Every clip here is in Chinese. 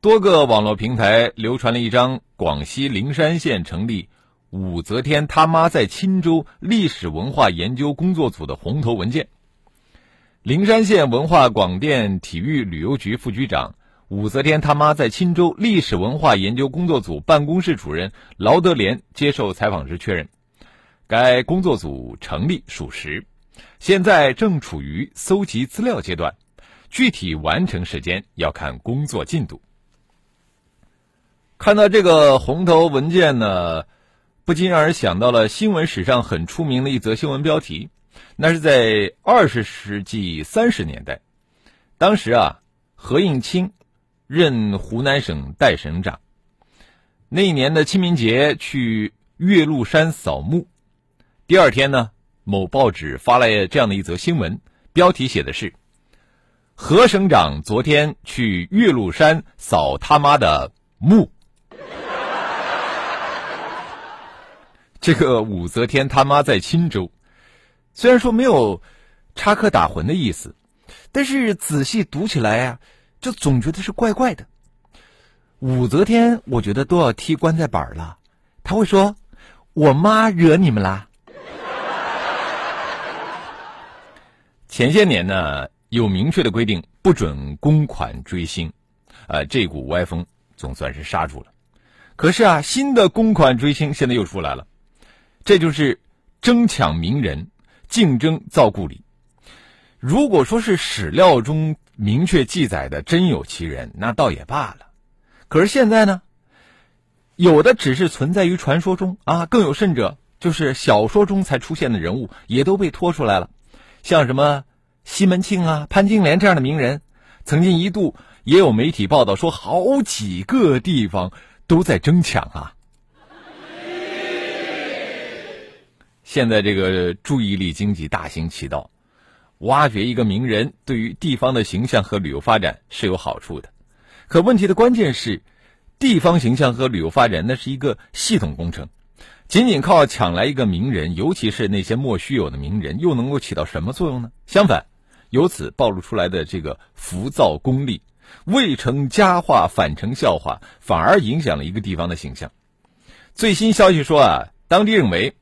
多个网络平台流传了一张广西灵山县成立。武则天他妈在钦州历史文化研究工作组的红头文件。灵山县文化广电体育旅游局副局长、武则天他妈在钦州历史文化研究工作组办公室主任劳德莲接受采访时确认，该工作组成立属实，现在正处于搜集资料阶段，具体完成时间要看工作进度。看到这个红头文件呢？不禁让人想到了新闻史上很出名的一则新闻标题，那是在二十世纪三十年代，当时啊，何应钦任湖南省代省长。那一年的清明节去岳麓山扫墓，第二天呢，某报纸发来这样的一则新闻，标题写的是：“何省长昨天去岳麓山扫他妈的墓。” 这个武则天他妈在钦州，虽然说没有插科打诨的意思，但是仔细读起来呀，就总觉得是怪怪的。武则天，我觉得都要踢棺材板了。他会说：“我妈惹你们啦。”前些年呢，有明确的规定，不准公款追星，啊，这股歪风总算是刹住了。可是啊，新的公款追星现在又出来了。这就是争抢名人，竞争造故里。如果说是史料中明确记载的真有其人，那倒也罢了。可是现在呢，有的只是存在于传说中啊，更有甚者，就是小说中才出现的人物，也都被拖出来了。像什么西门庆啊、潘金莲这样的名人，曾经一度也有媒体报道说，好几个地方都在争抢啊。现在这个注意力经济大行其道，挖掘一个名人对于地方的形象和旅游发展是有好处的。可问题的关键是，地方形象和旅游发展那是一个系统工程，仅仅靠抢来一个名人，尤其是那些莫须有的名人，又能够起到什么作用呢？相反，由此暴露出来的这个浮躁功利，未成佳话反成笑话，反而影响了一个地方的形象。最新消息说啊，当地认为。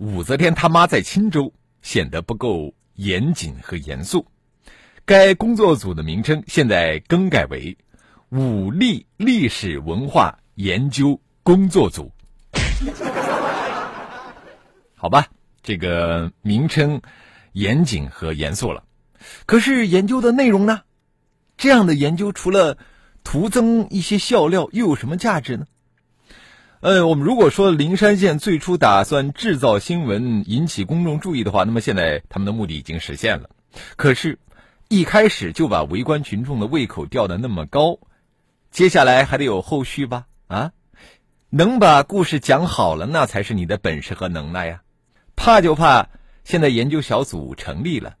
武则天他妈在钦州显得不够严谨和严肃，该工作组的名称现在更改为武力历史文化研究工作组。好吧，这个名称严谨和严肃了，可是研究的内容呢？这样的研究除了徒增一些笑料，又有什么价值呢？呃，我们如果说灵山县最初打算制造新闻引起公众注意的话，那么现在他们的目的已经实现了。可是，一开始就把围观群众的胃口吊得那么高，接下来还得有后续吧？啊，能把故事讲好了，那才是你的本事和能耐呀。怕就怕现在研究小组成立了，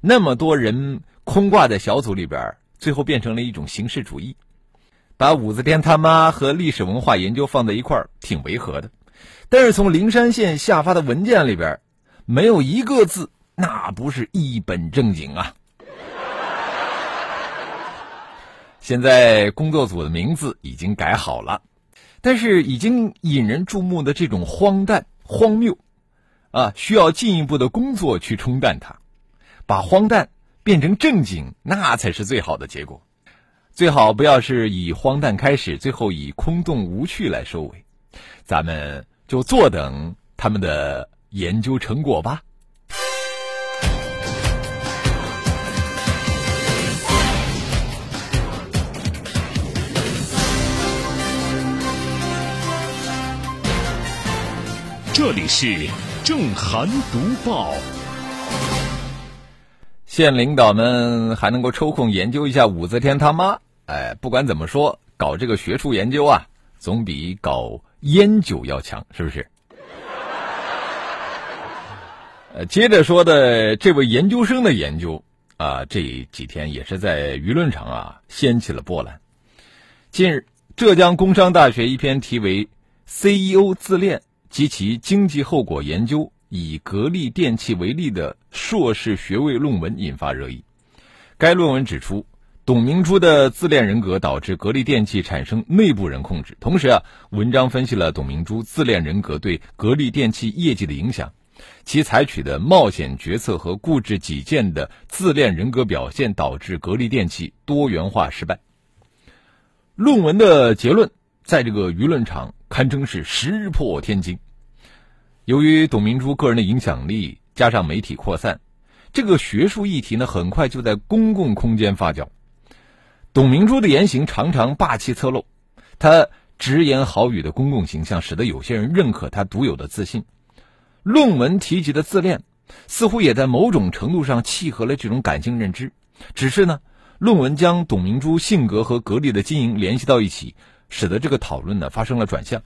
那么多人空挂在小组里边，最后变成了一种形式主义。把武则天他妈和历史文化研究放在一块儿，挺违和的。但是从灵山县下发的文件里边，没有一个字，那不是一本正经啊。现在工作组的名字已经改好了，但是已经引人注目的这种荒诞、荒谬，啊，需要进一步的工作去冲淡它，把荒诞变成正经，那才是最好的结果。最好不要是以荒诞开始，最后以空洞无趣来收尾，咱们就坐等他们的研究成果吧。这里是正涵读报。县领导们还能够抽空研究一下武则天他妈，哎，不管怎么说，搞这个学术研究啊，总比搞烟酒要强，是不是？呃，接着说的这位研究生的研究啊，这几天也是在舆论场啊掀起了波澜。近日，浙江工商大学一篇题为《CEO 自恋及其经济后果研究》。以格力电器为例的硕士学位论文引发热议。该论文指出，董明珠的自恋人格导致格力电器产生内部人控制。同时啊，文章分析了董明珠自恋人格对格力电器业绩的影响，其采取的冒险决策和固执己见的自恋人格表现导致格力电器多元化失败。论文的结论在这个舆论场堪称是石破天惊。由于董明珠个人的影响力加上媒体扩散，这个学术议题呢，很快就在公共空间发酵。董明珠的言行常常霸气侧漏，她直言豪语的公共形象使得有些人认可她独有的自信。论文提及的自恋，似乎也在某种程度上契合了这种感性认知。只是呢，论文将董明珠性格和格力的经营联系到一起，使得这个讨论呢发生了转向。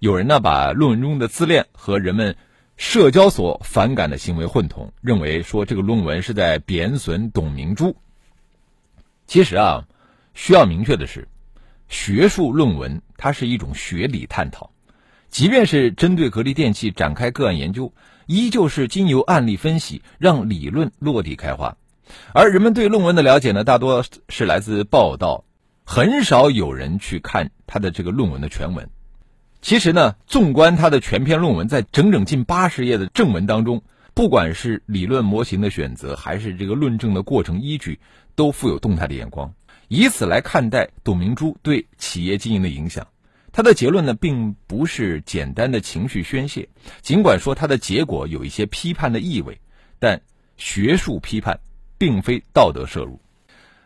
有人呢把论文中的自恋和人们社交所反感的行为混同，认为说这个论文是在贬损董明珠。其实啊，需要明确的是，学术论文它是一种学理探讨，即便是针对格力电器展开个案研究，依旧是经由案例分析让理论落地开花。而人们对论文的了解呢，大多是来自报道，很少有人去看他的这个论文的全文。其实呢，纵观他的全篇论文，在整整近八十页的正文当中，不管是理论模型的选择，还是这个论证的过程依据，都富有动态的眼光，以此来看待董明珠对企业经营的影响。他的结论呢，并不是简单的情绪宣泄，尽管说他的结果有一些批判的意味，但学术批判并非道德摄入。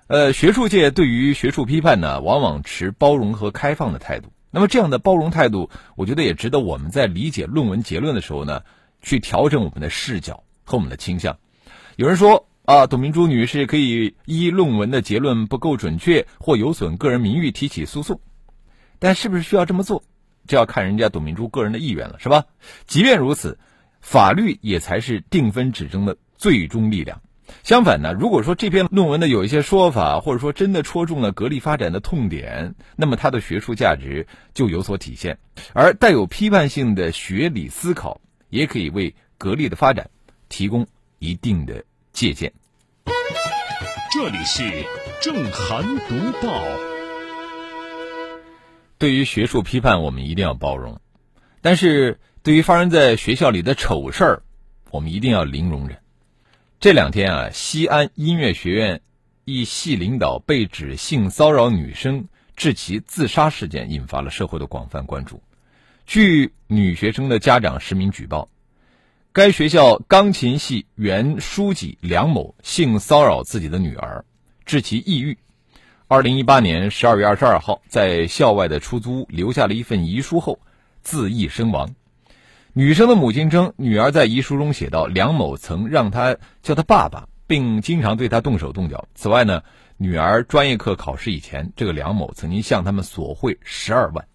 呃，学术界对于学术批判呢，往往持包容和开放的态度。那么这样的包容态度，我觉得也值得我们在理解论文结论的时候呢，去调整我们的视角和我们的倾向。有人说啊，董明珠女士可以依论文的结论不够准确或有损个人名誉提起诉讼，但是不是需要这么做，这要看人家董明珠个人的意愿了，是吧？即便如此，法律也才是定分指争的最终力量。相反呢，如果说这篇论文的有一些说法，或者说真的戳中了格力发展的痛点，那么它的学术价值就有所体现，而带有批判性的学理思考，也可以为格力的发展提供一定的借鉴。这里是正涵读报。对于学术批判，我们一定要包容；但是对于发生在学校里的丑事儿，我们一定要零容忍。这两天啊，西安音乐学院一系领导被指性骚扰女生致其自杀事件，引发了社会的广泛关注。据女学生的家长实名举报，该学校钢琴系原书记梁某性骚扰自己的女儿，致其抑郁。二零一八年十二月二十二号，在校外的出租屋留下了一份遗书后，自缢身亡。女生的母亲称，女儿在遗书中写道：“梁某曾让她叫他爸爸，并经常对她动手动脚。此外呢，女儿专业课考试以前，这个梁某曾经向他们索贿十二万。”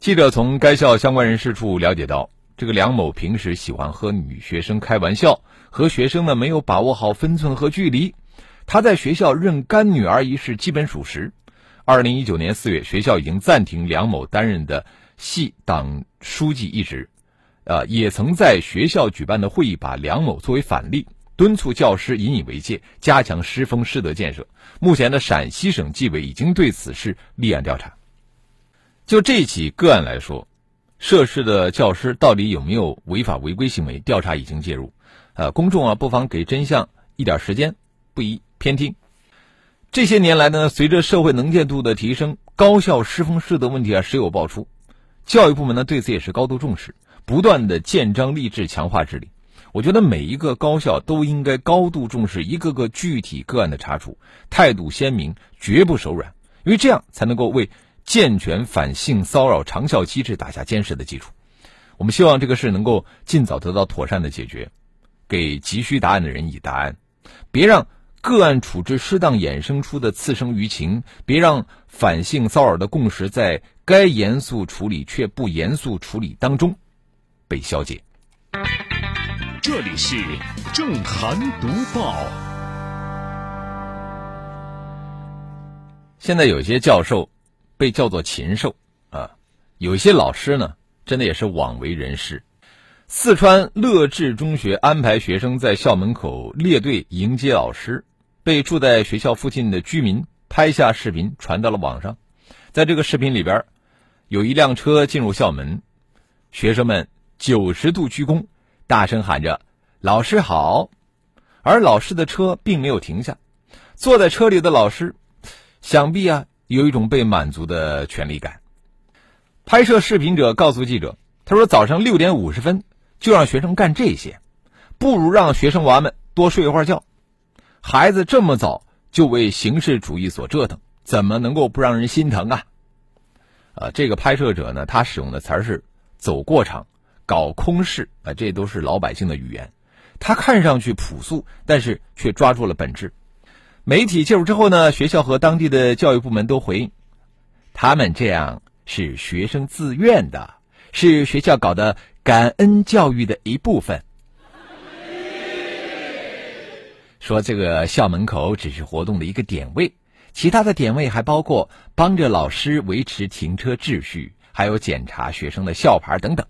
记者从该校相关人士处了解到，这个梁某平时喜欢和女学生开玩笑，和学生呢没有把握好分寸和距离。他在学校认干女儿一事基本属实。二零一九年四月，学校已经暂停梁某担任的系党书记一职。呃，也曾在学校举办的会议把梁某作为反例，敦促教师引以为戒，加强师风师德建设。目前的陕西省纪委已经对此事立案调查。就这起个案来说，涉事的教师到底有没有违法违规行为？调查已经介入。呃，公众啊，不妨给真相一点时间，不宜偏听。这些年来呢，随着社会能见度的提升，高校师风师德问题啊时有爆出，教育部门呢对此也是高度重视。不断的建章立制、强化治理，我觉得每一个高校都应该高度重视一个个具体个案的查处，态度鲜明，绝不手软，因为这样才能够为健全反性骚扰长效机制打下坚实的基础。我们希望这个事能够尽早得到妥善的解决，给急需答案的人以答案，别让个案处置适当衍生出的次生舆情，别让反性骚扰的共识在该严肃处理却不严肃处理当中被消解。这里是正涵读报。现在有些教授被叫做禽兽啊，有些老师呢，真的也是枉为人师。四川乐至中学安排学生在校门口列队迎接老师，被住在学校附近的居民拍下视频传到了网上。在这个视频里边，有一辆车进入校门，学生们九十度鞠躬，大声喊着“老师好”，而老师的车并没有停下。坐在车里的老师，想必啊有一种被满足的权利感。拍摄视频者告诉记者：“他说早上六点五十分。”就让学生干这些，不如让学生娃们多睡一会儿觉。孩子这么早就为形式主义所折腾，怎么能够不让人心疼啊？啊，这个拍摄者呢，他使用的词儿是“走过场”“搞空事”啊，这都是老百姓的语言。他看上去朴素，但是却抓住了本质。媒体介入之后呢，学校和当地的教育部门都回应，他们这样是学生自愿的，是学校搞的。感恩教育的一部分，说这个校门口只是活动的一个点位，其他的点位还包括帮着老师维持停车秩序，还有检查学生的校牌等等。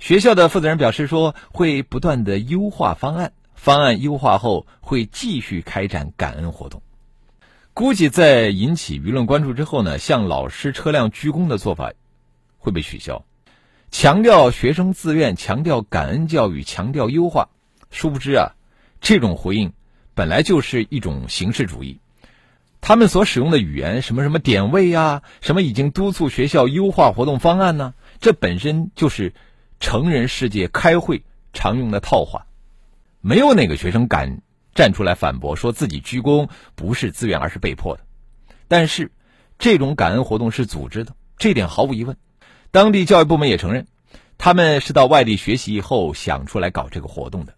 学校的负责人表示说，会不断的优化方案，方案优化后会继续开展感恩活动。估计在引起舆论关注之后呢，向老师车辆鞠躬的做法会被取消。强调学生自愿，强调感恩教育，强调优化。殊不知啊，这种回应本来就是一种形式主义。他们所使用的语言，什么什么点位呀，什么已经督促学校优化活动方案呢？这本身就是成人世界开会常用的套话。没有哪个学生敢站出来反驳，说自己鞠躬不是自愿，而是被迫的。但是，这种感恩活动是组织的，这点毫无疑问。当地教育部门也承认，他们是到外地学习以后想出来搞这个活动的。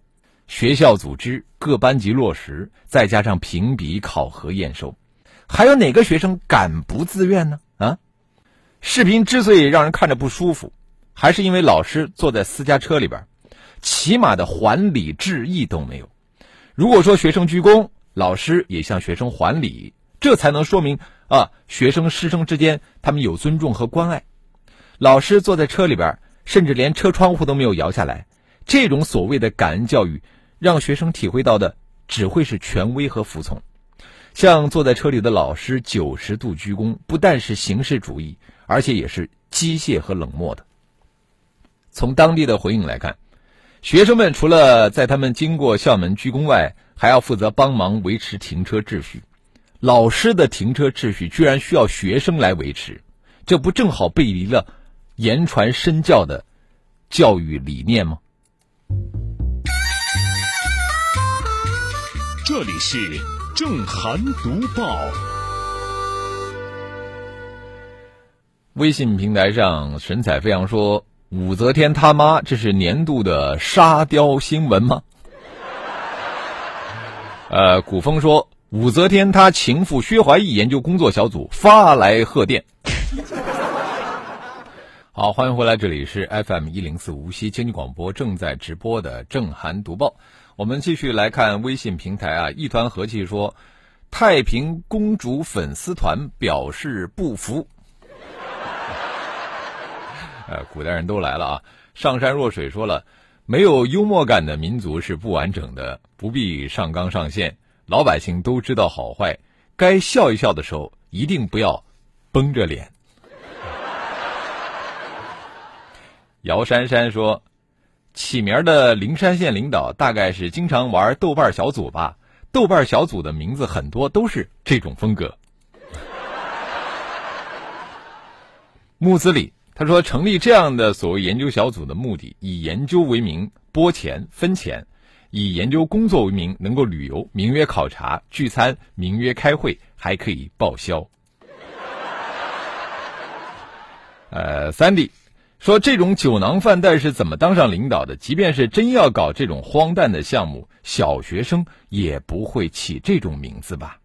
学校组织，各班级落实，再加上评比、考核、验收，还有哪个学生敢不自愿呢？啊！视频之所以让人看着不舒服，还是因为老师坐在私家车里边，起码的还礼致意都没有。如果说学生鞠躬，老师也向学生还礼，这才能说明啊，学生师生之间他们有尊重和关爱。老师坐在车里边，甚至连车窗户都没有摇下来。这种所谓的感恩教育，让学生体会到的只会是权威和服从。像坐在车里的老师九十度鞠躬，不但是形式主义，而且也是机械和冷漠的。从当地的回应来看，学生们除了在他们经过校门鞠躬外，还要负责帮忙维持停车秩序。老师的停车秩序居然需要学生来维持，这不正好背离了？言传身教的教育理念吗？这里是正涵读报。微信平台上神采飞扬说：“武则天他妈，这是年度的沙雕新闻吗？”呃，古风说：“武则天她情妇薛怀义研究工作小组发来贺电。”好，欢迎回来，这里是 FM 一零四无锡经济广播正在直播的正涵读报。我们继续来看微信平台啊，一团和气说，太平公主粉丝团表示不服。呃，古代人都来了啊。上山若水说了，没有幽默感的民族是不完整的，不必上纲上线，老百姓都知道好坏，该笑一笑的时候，一定不要绷着脸。姚珊珊说：“起名的灵山县领导大概是经常玩豆瓣小组吧？豆瓣小组的名字很多都是这种风格。”木子李他说：“成立这样的所谓研究小组的目的，以研究为名拨钱分钱，以研究工作为名能够旅游，名曰考察聚餐，名曰开会，还可以报销。”呃，三弟。说这种酒囊饭袋是怎么当上领导的？即便是真要搞这种荒诞的项目，小学生也不会起这种名字吧？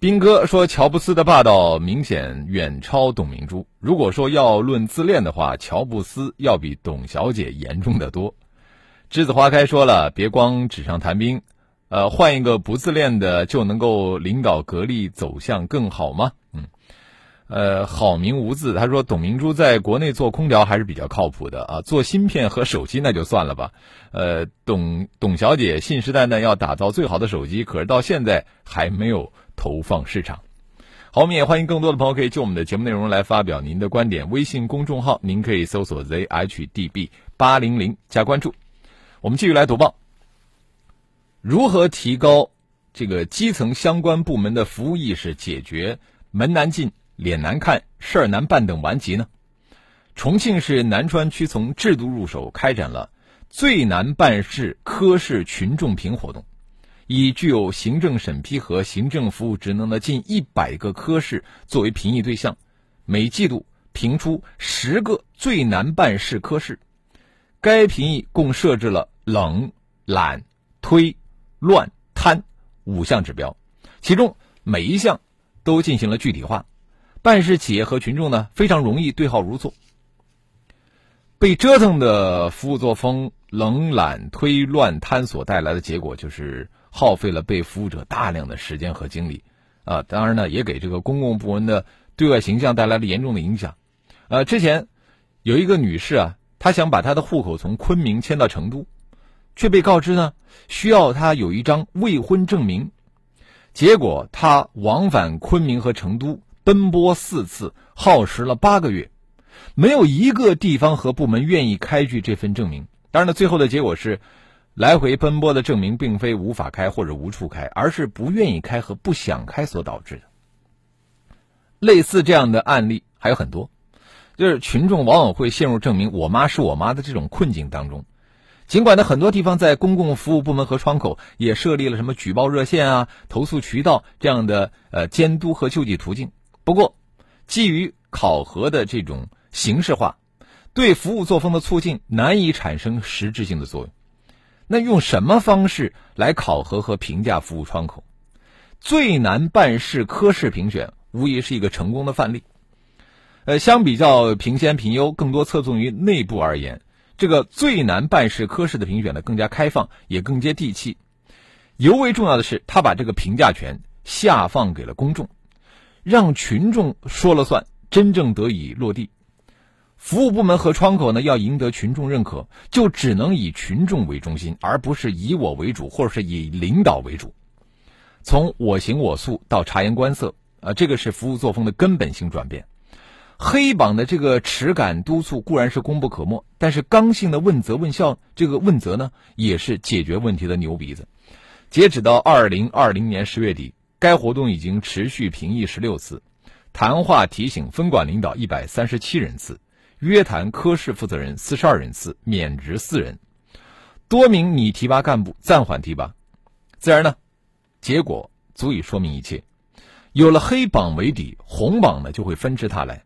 斌哥说，乔布斯的霸道明显远超董明珠。如果说要论自恋的话，乔布斯要比董小姐严重的多。栀子花开说了，别光纸上谈兵，呃，换一个不自恋的就能够领导格力走向更好吗？呃，好名无字。他说，董明珠在国内做空调还是比较靠谱的啊，做芯片和手机那就算了吧。呃，董董小姐信誓旦旦要打造最好的手机，可是到现在还没有投放市场。好，我们也欢迎更多的朋友可以就我们的节目内容来发表您的观点。微信公众号您可以搜索 zhdb 八零零加关注。我们继续来读报。如何提高这个基层相关部门的服务意识，解决门难进？脸难看、事儿难办等顽疾呢？重庆市南川区从制度入手，开展了最难办事科室群众评活动，以具有行政审批和行政服务职能的近一百个科室作为评议对象，每季度评出十个最难办事科室。该评议共设置了冷、懒、推、乱、贪五项指标，其中每一项都进行了具体化。办事企业和群众呢，非常容易对号入座。被折腾的服务作风、冷懒推乱贪所带来的结果，就是耗费了被服务者大量的时间和精力，啊，当然呢，也给这个公共部门的对外形象带来了严重的影响。呃，之前有一个女士啊，她想把她的户口从昆明迁到成都，却被告知呢，需要她有一张未婚证明，结果她往返昆明和成都。奔波四次，耗时了八个月，没有一个地方和部门愿意开具这份证明。当然了，最后的结果是，来回奔波的证明并非无法开或者无处开，而是不愿意开和不想开所导致的。类似这样的案例还有很多，就是群众往往会陷入证明“我妈是我妈”的这种困境当中。尽管呢，很多地方在公共服务部门和窗口也设立了什么举报热线啊、投诉渠道这样的呃监督和救济途径。不过，基于考核的这种形式化，对服务作风的促进难以产生实质性的作用。那用什么方式来考核和评价服务窗口？最难办事科室评选无疑是一个成功的范例。呃，相比较评先评优，更多侧重于内部而言，这个最难办事科室的评选呢更加开放，也更接地气。尤为重要的是，他把这个评价权下放给了公众。让群众说了算，真正得以落地。服务部门和窗口呢，要赢得群众认可，就只能以群众为中心，而不是以我为主，或者是以领导为主。从我行我素到察言观色，啊，这个是服务作风的根本性转变。黑榜的这个耻感督促固然是功不可没，但是刚性的问责问效，这个问责呢，也是解决问题的牛鼻子。截止到二零二零年十月底。该活动已经持续评议十六次，谈话提醒分管领导一百三十七人次，约谈科室负责人四十二人次，免职四人，多名拟提拔干部暂缓提拔。自然呢，结果足以说明一切。有了黑榜为底，红榜呢就会纷至沓来。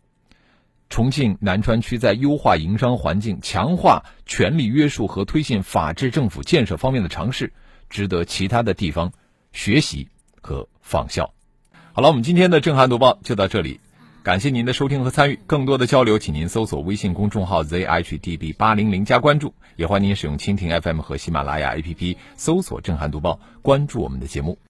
重庆南川区在优化营商环境、强化权力约束和推进法治政府建设方面的尝试，值得其他的地方学习。和仿效。好了，我们今天的震撼读报就到这里，感谢您的收听和参与。更多的交流，请您搜索微信公众号 zhdb 八零零加关注，也欢迎您使用蜻蜓 FM 和喜马拉雅 APP 搜索震撼读报，关注我们的节目。